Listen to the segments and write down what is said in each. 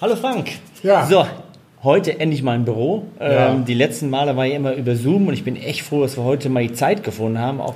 Hallo Frank. Ja. So, heute endlich mal im Büro. Ja. Ähm, die letzten Male war ich immer über Zoom und ich bin echt froh, dass wir heute mal die Zeit gefunden haben, auch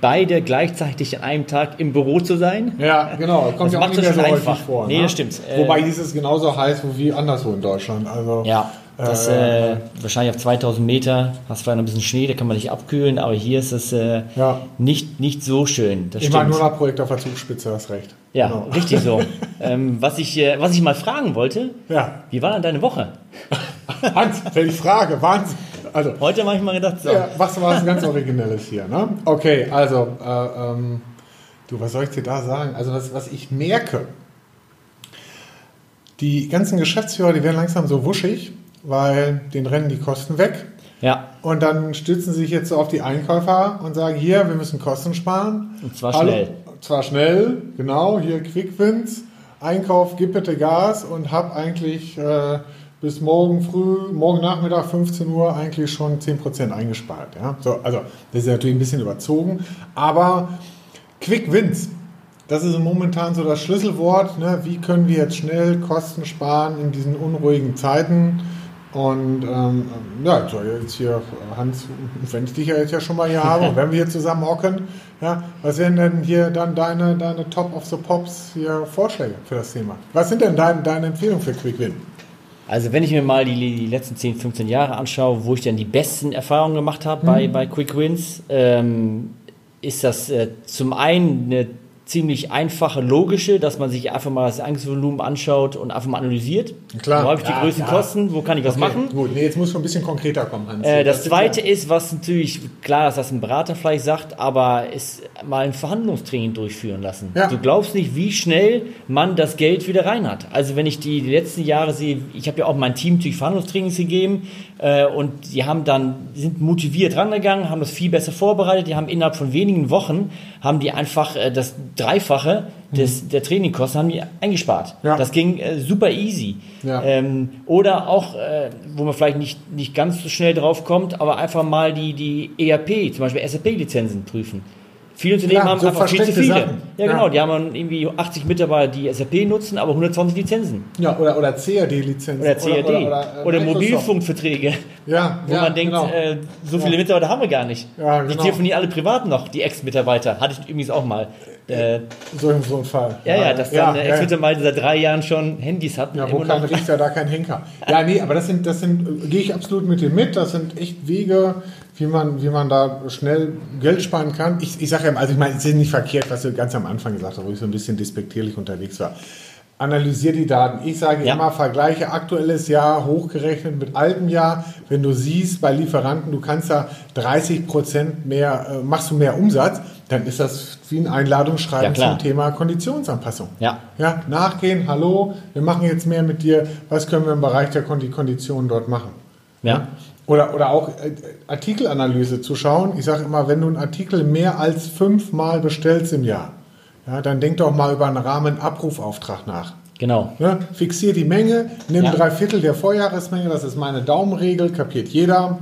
beide gleichzeitig an einem Tag im Büro zu sein. Ja, genau. Das kommt Das ja auch macht nicht mehr so häufig einfach. vor. Nee, ne? das stimmt. Wobei dies ist genauso heiß wie anderswo in Deutschland. Also, Ja, das Äh, äh, wahrscheinlich auf 2000 Meter hast vielleicht noch ein bisschen Schnee, da kann man nicht abkühlen, aber hier ist es äh, Ja. nicht, nicht so schön. Das ich stimmt. meine nur nach Projekt auf der Zugspitze, hast recht. ja, Genau. richtig so. ähm, was, ich, äh, was ich mal fragen wollte, Ja. wie war denn deine Woche? Hans, welche Frage? Wahnsinn. Also, Heute habe ich mal gedacht, so, ja, was war was ganz Originelles hier, ne? Okay, also, äh, ähm, du, was soll ich dir da sagen? Also, was, was ich merke, die ganzen Geschäftsführer, die werden langsam so wuschig, weil den rennen die Kosten weg. ja, Und dann stützen sie sich jetzt so auf die Einkäufer und sagen, hier, wir müssen Kosten sparen. Und zwar schnell. Und zwar schnell, genau, hier Quickwins, Einkauf, gib bitte Gas und hab eigentlich äh, bis morgen früh, morgen Nachmittag 15 Uhr eigentlich schon 10% eingespart. Ja? So, also das ist natürlich ein bisschen überzogen, aber Quick Wins, das ist momentan so das Schlüsselwort. Ne? Wie können wir jetzt schnell Kosten sparen in diesen unruhigen Zeiten? Und ähm, ja, so jetzt hier, Hans, wenn ich dich ja jetzt ja schon mal hier habe und wenn wir hier zusammen hocken, ja, was wären denn hier dann deine, deine Top of the Pops hier Vorschläge für das Thema? Was sind denn dein, deine Empfehlungen für Quick Win? Also wenn ich mir mal die, die letzten 10, 15 Jahre anschaue, wo ich dann die besten Erfahrungen gemacht habe bei, bei Quick Wins, ähm, ist das äh, zum einen eine ziemlich einfache, logische, dass man sich einfach mal das Einkaufsvolumen anschaut und einfach mal analysiert. Klar. Wo habe ich die größten ja. Kosten? Wo kann ich was machen? Gut, nee, jetzt muss schon ein bisschen konkreter kommen, Hans. Äh, das ist zweite ja- ist, was natürlich klar ist, dass ein Berater vielleicht sagt, aber ist mal ein Verhandlungstraining durchführen lassen. Ja. Du glaubst nicht, wie schnell man das Geld wieder rein hat. Also wenn ich die, die letzten Jahre sehe, ich habe ja auch mein Team natürlich Verhandlungstrainings gegeben äh, und die haben dann die sind motiviert rangegangen, haben das viel besser vorbereitet, die haben innerhalb von wenigen Wochen haben die einfach äh, das Dreifache des, der Trainingkosten haben die eingespart. Ja. Das ging äh, super easy. Ja. Ähm, oder auch, äh, wo man vielleicht nicht, nicht ganz so schnell drauf kommt, aber einfach mal die, die ERP, zum Beispiel SAP-Lizenzen prüfen. Viele Unternehmen Klar, haben so einfach viel zu viele. Sachen. Ja, Ja. genau. Die haben irgendwie 80 Mitarbeiter, die SAP nutzen, aber 120 Lizenzen. Ja, oder, oder CAD-Lizenz. Oder CAD. Oder, Oder, oder, äh, Microsoft. Mobilfunkverträge. Ja, Wo ja, man denkt, genau. äh, so viele Mitarbeiter haben wir gar nicht. Ja, Die genau. telefonieren alle privat noch, die Ex-Mitarbeiter. Hatte ich übrigens auch mal. Äh, so, in so einem Fall. ja, ja, dass ja, dann ja. Ex-Mitarbeiter seit drei Jahren schon Handys hat. und Ja, wo kein Richter, da kein Henker. Ja, nee, aber das sind, das sind, gehe ich absolut mit dir mit. Das sind echt Wege, wie man, wie man da schnell Geld sparen kann. Ich, ich sage ja, also ich meine, es ist nicht verkehrt, was du ganz am Anfang gesagt hast, wo ich so ein bisschen despektierlich unterwegs war. Analysier die Daten. Ich sage Ja. immer, vergleiche aktuelles Jahr hochgerechnet mit altem Jahr. Wenn du siehst, bei Lieferanten, du kannst da 30 Prozent mehr, äh, machst du mehr Umsatz, dann ist das wie ein Einladungsschreiben Ja, zum Thema Konditionsanpassung. Ja. Ja, nachgehen, hallo, wir machen jetzt mehr mit dir, was können wir im Bereich der Kondi- Konditionen dort machen? Ja. Oder, oder auch äh, Artikelanalyse zu schauen. Ich sage immer, wenn du einen Artikel mehr als fünfmal bestellst im Jahr, ja, dann denk doch mal über einen Rahmenabrufauftrag nach. Genau. Ne? Fixier die Menge, nimm Ja. drei Viertel der Vorjahresmenge, das ist meine Daumenregel, kapiert jeder.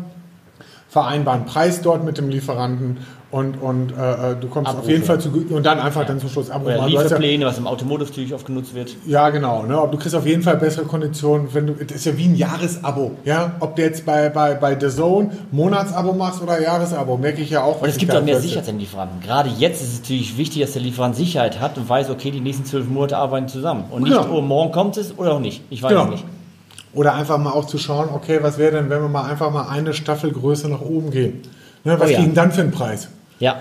Vereinbaren Preis dort mit dem Lieferanten und, und äh, äh, du kommst auf Abrufe. jeden Fall zu und dann einfach dann zum Schluss abrufen. Oder Also hast ja- Lieferpläne, was im Automotive natürlich oft genutzt wird. ja, genau. Ne? Du kriegst auf jeden Fall bessere Konditionen, wenn du. Das ist ja wie ein Jahresabo. Ja? Ob du jetzt bei, bei, bei The Zone Monatsabo machst oder Jahresabo, merke ich ja auch. Und es gibt auch mehr Sicherheit an Lieferanten. Gerade jetzt ist es natürlich wichtig, dass der Lieferant Sicherheit hat und weiß, okay, die nächsten zwölf Monate arbeiten zusammen. Und nicht, Genau. oh, morgen kommt es oder auch nicht. Ich weiß Genau. es nicht. Oder einfach mal auch zu schauen, okay, was wäre denn, wenn wir mal einfach mal eine Staffelgröße nach oben gehen? Ne, was Oh ja. kriegen dann für einen Preis? Ja,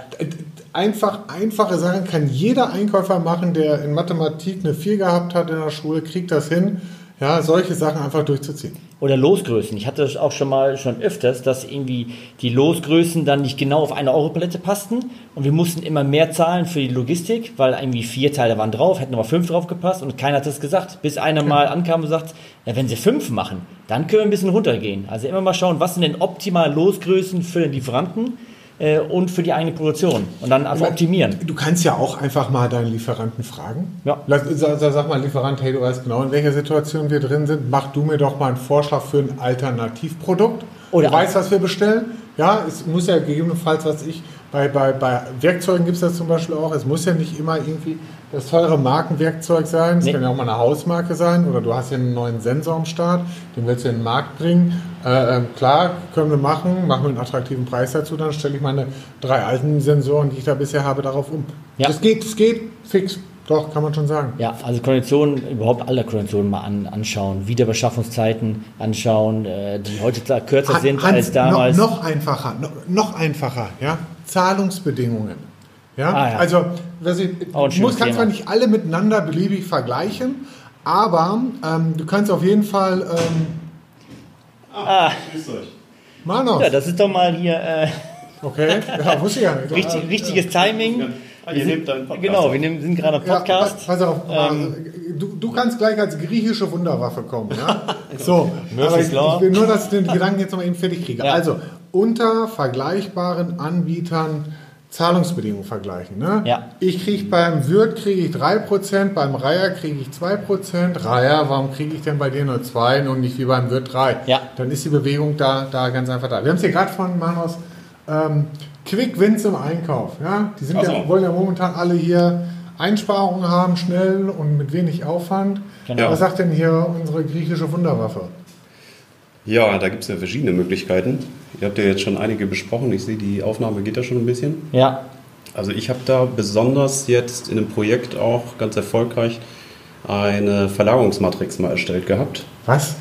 Einfach, einfache Sachen kann jeder Einkäufer machen, der in Mathematik eine 4 gehabt hat in der Schule, kriegt das hin, ja, solche Sachen einfach durchzuziehen. oder Losgrößen. Ich hatte das auch schon mal schon öfters, dass irgendwie die Losgrößen dann nicht genau auf eine Europalette passten und wir mussten immer mehr zahlen für die Logistik, weil irgendwie vier Teile waren drauf, hätten aber fünf drauf gepasst und keiner hat das gesagt. Bis einer mal ankam und sagt, ja, wenn sie fünf machen, dann können wir ein bisschen runtergehen. Also immer mal schauen, was sind denn optimale Losgrößen für den Lieferanten äh, und für die eigene Produktion und dann einfach optimieren. Du kannst ja auch einfach mal deinen Lieferanten fragen. Ja. Lass, sag, sag mal, Lieferant, hey, du weißt genau, in welcher Situation wir drin sind. Mach du mir doch mal einen Vorschlag für ein Alternativprodukt. Oder- du weißt, was wir bestellen. Ja, es muss ja gegebenenfalls, was ich, bei, bei, bei Werkzeugen gibt es das zum Beispiel auch, es muss ja nicht immer irgendwie das teure Markenwerkzeug sein, es Nee. kann ja auch mal eine Hausmarke sein oder du hast ja einen neuen Sensor am Start, den willst du in den Markt bringen. Äh, ähm, klar, können wir machen, machen wir einen attraktiven Preis dazu, dann stelle ich meine drei alten Sensoren, die ich da bisher habe, darauf um. Ja. Das geht, das geht, fix, doch, kann man schon sagen. Ja, also Konditionen, überhaupt alle Konditionen mal an, anschauen, Wiederbeschaffungszeiten anschauen, äh, die heutzutage kürzer sind Hans, als damals. Noch, noch einfacher, noch, noch einfacher, ja. Zahlungsbedingungen. Ja, Ah, ja. also was ich, musst, kannst zwar nicht alle miteinander beliebig vergleichen, aber ähm, du kannst auf jeden Fall ähm, Grüßt euch. Manos, Ja, das ist doch mal hier äh, okay, ja, wusste ich ja nicht. richtig, richtiges Timing. Ah, ihr nehmt einen Podcast Genau, auf. wir nehmen, sind gerade am Ja, Podcast. pass auf, Ähm, du, du kannst gleich als griechische Wunderwaffe kommen. Ja? So, aber ich, ich will nur, dass ich den Gedanken jetzt noch mal eben fertig kriege. Ja. Also, unter vergleichbaren Anbietern Zahlungsbedingungen vergleichen. Ne? Ja. Ich kriege beim Wirt kriege ich 3%, beim Reiher kriege ich 2%. Reiher, warum kriege ich denn bei dir nur 2 und nicht wie beim Wirt 3? Ja. Dann ist die Bewegung da, da ganz einfach da. Wir haben es hier gerade von Manos ähm, Quick Wins im Einkauf. Ja? Die sind Ach ja, so. wollen ja momentan alle hier Einsparungen haben, schnell und mit wenig Aufwand. Genau. Was sagt denn hier unsere griechische Wunderwaffe? Ja, da gibt es ja verschiedene Möglichkeiten. Ihr habt ja jetzt schon einige besprochen. Ich sehe, die Aufnahme geht ja schon ein bisschen. ja, Also ich habe da besonders jetzt in einem Projekt auch ganz erfolgreich eine Verlagerungsmatrix mal erstellt gehabt. Was?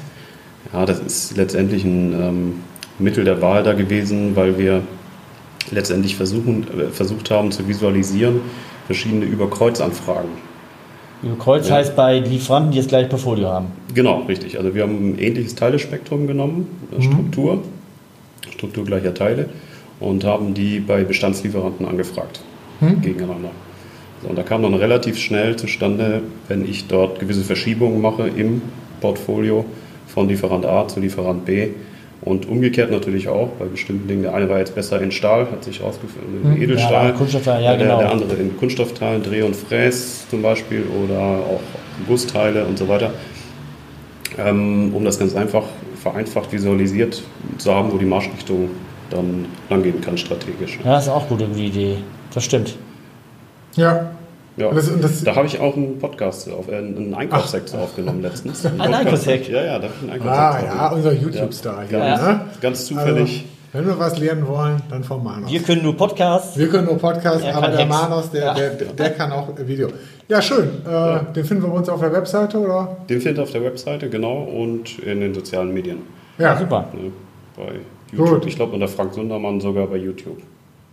Ja, das ist letztendlich ein ähm, Mittel der Wahl da gewesen, weil wir letztendlich versuchen, äh, versucht haben zu visualisieren verschiedene Überkreuzanfragen. über Kreuz Ja. heißt bei Lieferanten, die das gleiche Portfolio haben. Genau, richtig. Also wir haben ein ähnliches Teilespektrum genommen, äh, Struktur, Struktur gleicher Teile und haben die bei Bestandslieferanten angefragt gegeneinander. So, und da kam dann relativ schnell zustande, wenn ich dort gewisse Verschiebungen mache im Portfolio von Lieferant A zu Lieferant B und umgekehrt natürlich auch bei bestimmten Dingen. Der eine war jetzt besser in Stahl, hat sich rausgefunden, in Edelstahl. Ja, Kunststoffteil, ja, der, genau. Der andere in Kunststoffteilen, Dreh- und Fräs zum Beispiel oder auch Gussteile und so weiter. Ähm, um das ganz einfach vereinfacht visualisiert zu haben, wo die Marschrichtung dann langgehen kann strategisch. Ja, das ist auch gut, die Idee. Das stimmt. Ja. Ja. Und das- und das- da habe ich auch einen Podcast, auf, äh, einen Einkaufssektor aufgenommen letztens. Einen Ein Podcast. Einkaufssekt? Ja, ja, da habe ich einen Ah, Einkaufssektor. ja, unser YouTube-Star hier. Ganz, Ne? ganz zufällig. Also, wenn wir was lernen wollen, dann von Manos. Wir können nur Podcasts. Wir können nur Podcast, Er aber der Hex. Manos, der, Ja. der, der kann auch Video. Ja, schön. Äh, Den finden wir bei uns auf der Webseite, oder? Den findet ihr auf der Webseite, genau, und in den sozialen Medien. Ja, super. Ne, bei YouTube. Gut. Ich glaube, unter Frank Sundermann sogar bei YouTube.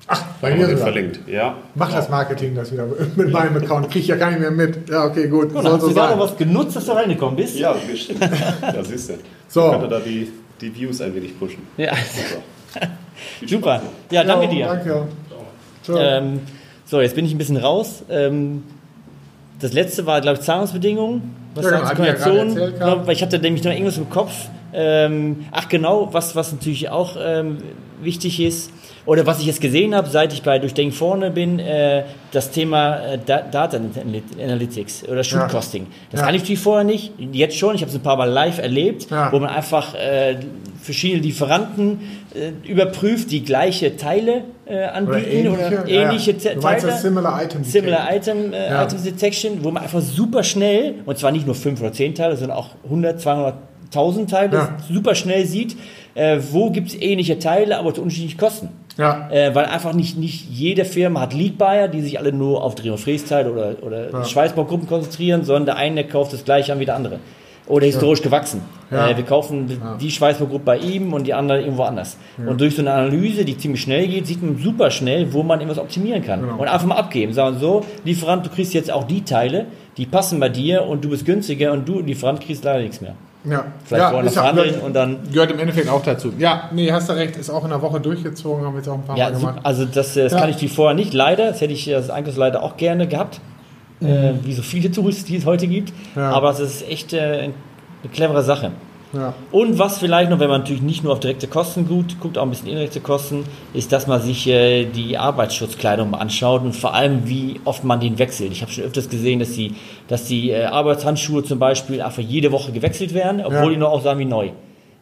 Ach, bei mir sogar. verlinkt. Ja. Mach das Marketing das wieder mit meinem Account. Krieg ich ja gar nicht mehr mit. Ja, okay, gut. Soll hast so du gerade was genutzt, dass du reingekommen bist? Ja, bestimmt. Das ist ja. So. Könnt ihr da die, die Views ein wenig pushen. Ja. So. Super. Ja, danke ja, dir. Danke. Ähm, so, jetzt bin ich ein bisschen raus. Ähm, das letzte war, glaube ich, Zahlungsbedingungen. Was Ja, sagst du, genau, ja erzählt Ich ich hatte nämlich noch irgendwas im Kopf. Ähm, ach genau, was, was natürlich auch ähm, wichtig ist, oder was ich jetzt gesehen habe, seit ich bei Durchdenken vorne bin, äh, das Thema äh, Da- Data Analytics oder Shootcosting. Das Ja. kann ich natürlich vorher nicht, jetzt schon, ich habe es ein paar Mal live erlebt, Ja. wo man einfach äh, verschiedene Lieferanten äh, überprüft, die gleiche Teile äh, anbieten oder ähnliche, ja, ja. Te- Du meinst Teile. das Similar Item. Similar Item, äh, Ja. Items Detection, wo man einfach super schnell, und zwar nicht nur 5 oder 10 Teile, sondern auch 100, 200, 1000 Teile, Ja. super schnell sieht, äh, wo gibt es ähnliche Teile, aber zu unterschiedlichen Kosten. Ja. Äh, weil einfach nicht, nicht jede Firma hat Lead Buyer, die sich alle nur auf Dreh- und Frästeile oder, oder Ja. Schweißbaugruppen konzentrieren, sondern der eine kauft das gleiche an wie der andere. Oder historisch gewachsen. Ja. Äh, wir kaufen die Schweißbaugruppe bei ihm und die andere irgendwo anders. Und durch so eine Analyse, die ziemlich schnell geht, sieht man super schnell, wo man irgendwas optimieren kann. Genau. Und einfach mal abgeben. Sagen so, Lieferant, du kriegst jetzt auch die Teile, die passen bei dir und du bist günstiger und du, Lieferant, kriegst leider nichts mehr. Ja. Vielleicht ja, vorher noch gehört- und dann Gehört im Endeffekt auch dazu. Ja, nee, hast du recht. Ist auch in der Woche durchgezogen, haben wir jetzt auch ein paar Ja, Mal gemacht. also das, äh, das Ja. kann ich die vorher nicht, leider. Das hätte ich das Einkaufsleiter auch gerne gehabt. Äh, wie so viele Tools, die es heute gibt. Mhm. Ja. Aber es ist echt äh, eine clevere Sache. Ja. Und was vielleicht noch, wenn man natürlich nicht nur auf direkte Kosten gut guckt, auch ein bisschen indirekte Kosten, ist, dass man sich äh, die Arbeitsschutzkleidung mal anschaut und vor allem, wie oft man den wechselt. Ich habe schon öfters gesehen, dass die, dass die äh, Arbeitshandschuhe zum Beispiel einfach jede Woche gewechselt werden, obwohl Ja. die noch aussahen wie neu.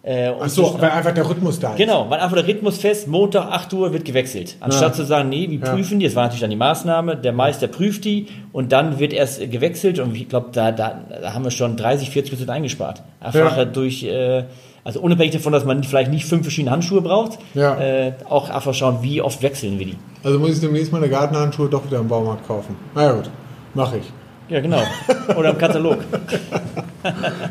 Äh, Ach so, weil einfach der Rhythmus da ist. Genau, weil einfach der Rhythmus fest, Montag 8 Uhr wird gewechselt. Anstatt Ja. zu sagen, nee, wir Ja. prüfen die, das war natürlich dann die Maßnahme, der Meister prüft die und dann wird erst gewechselt und ich glaube, da, da, da haben wir schon 30, 40 Prozent eingespart. Einfach Ja. durch, äh, also unabhängig davon, dass man vielleicht nicht fünf verschiedene Handschuhe braucht, Ja. äh, auch einfach schauen, wie oft wechseln wir die. Also muss ich demnächst meine Gartenhandschuhe doch wieder im Baumarkt kaufen. Na ja, gut, mache ich. Ja, genau. Oder im Katalog.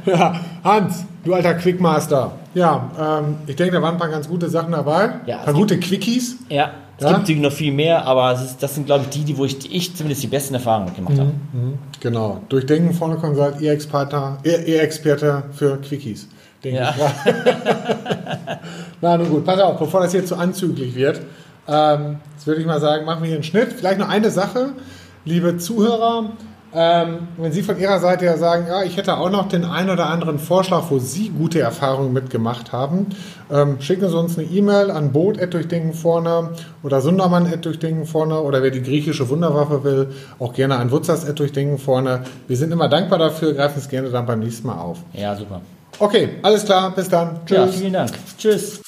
Ja, Hans, du alter Quickmaster. Ja, ähm, ich denke, da waren ein paar ganz gute Sachen dabei. Ja, ein paar gute Quickies. Ja, es Ja? gibt natürlich noch viel mehr, aber ist, das sind, glaube ich, die, die, wo ich, ich zumindest die besten Erfahrungen gemacht habe. Genau. Durchdenken vorne Consult, E-Experte E-Experte für Quickies. Denke Ja. ich. Na nun gut, pass auf, bevor das jetzt zu anzüglich wird, ähm, jetzt würde ich mal sagen, machen wir hier einen Schnitt. Vielleicht noch eine Sache, liebe Zuhörer. Ähm, wenn Sie von Ihrer Seite her sagen, ja, ich hätte auch noch den einen oder anderen Vorschlag, wo Sie gute Erfahrungen mitgemacht haben, ähm, schicken Sie uns eine E-Mail an boot.durchdenken vorne oder sundermann.durchdenken vorne oder wer die griechische Wunderwaffe will, auch gerne an wutzers.durchdenken vorne. Wir sind immer dankbar dafür, greifen es gerne dann beim nächsten Mal auf. Ja, super. Okay, alles klar, bis dann. Ja, Tschüss. vielen Dank. Tschüss.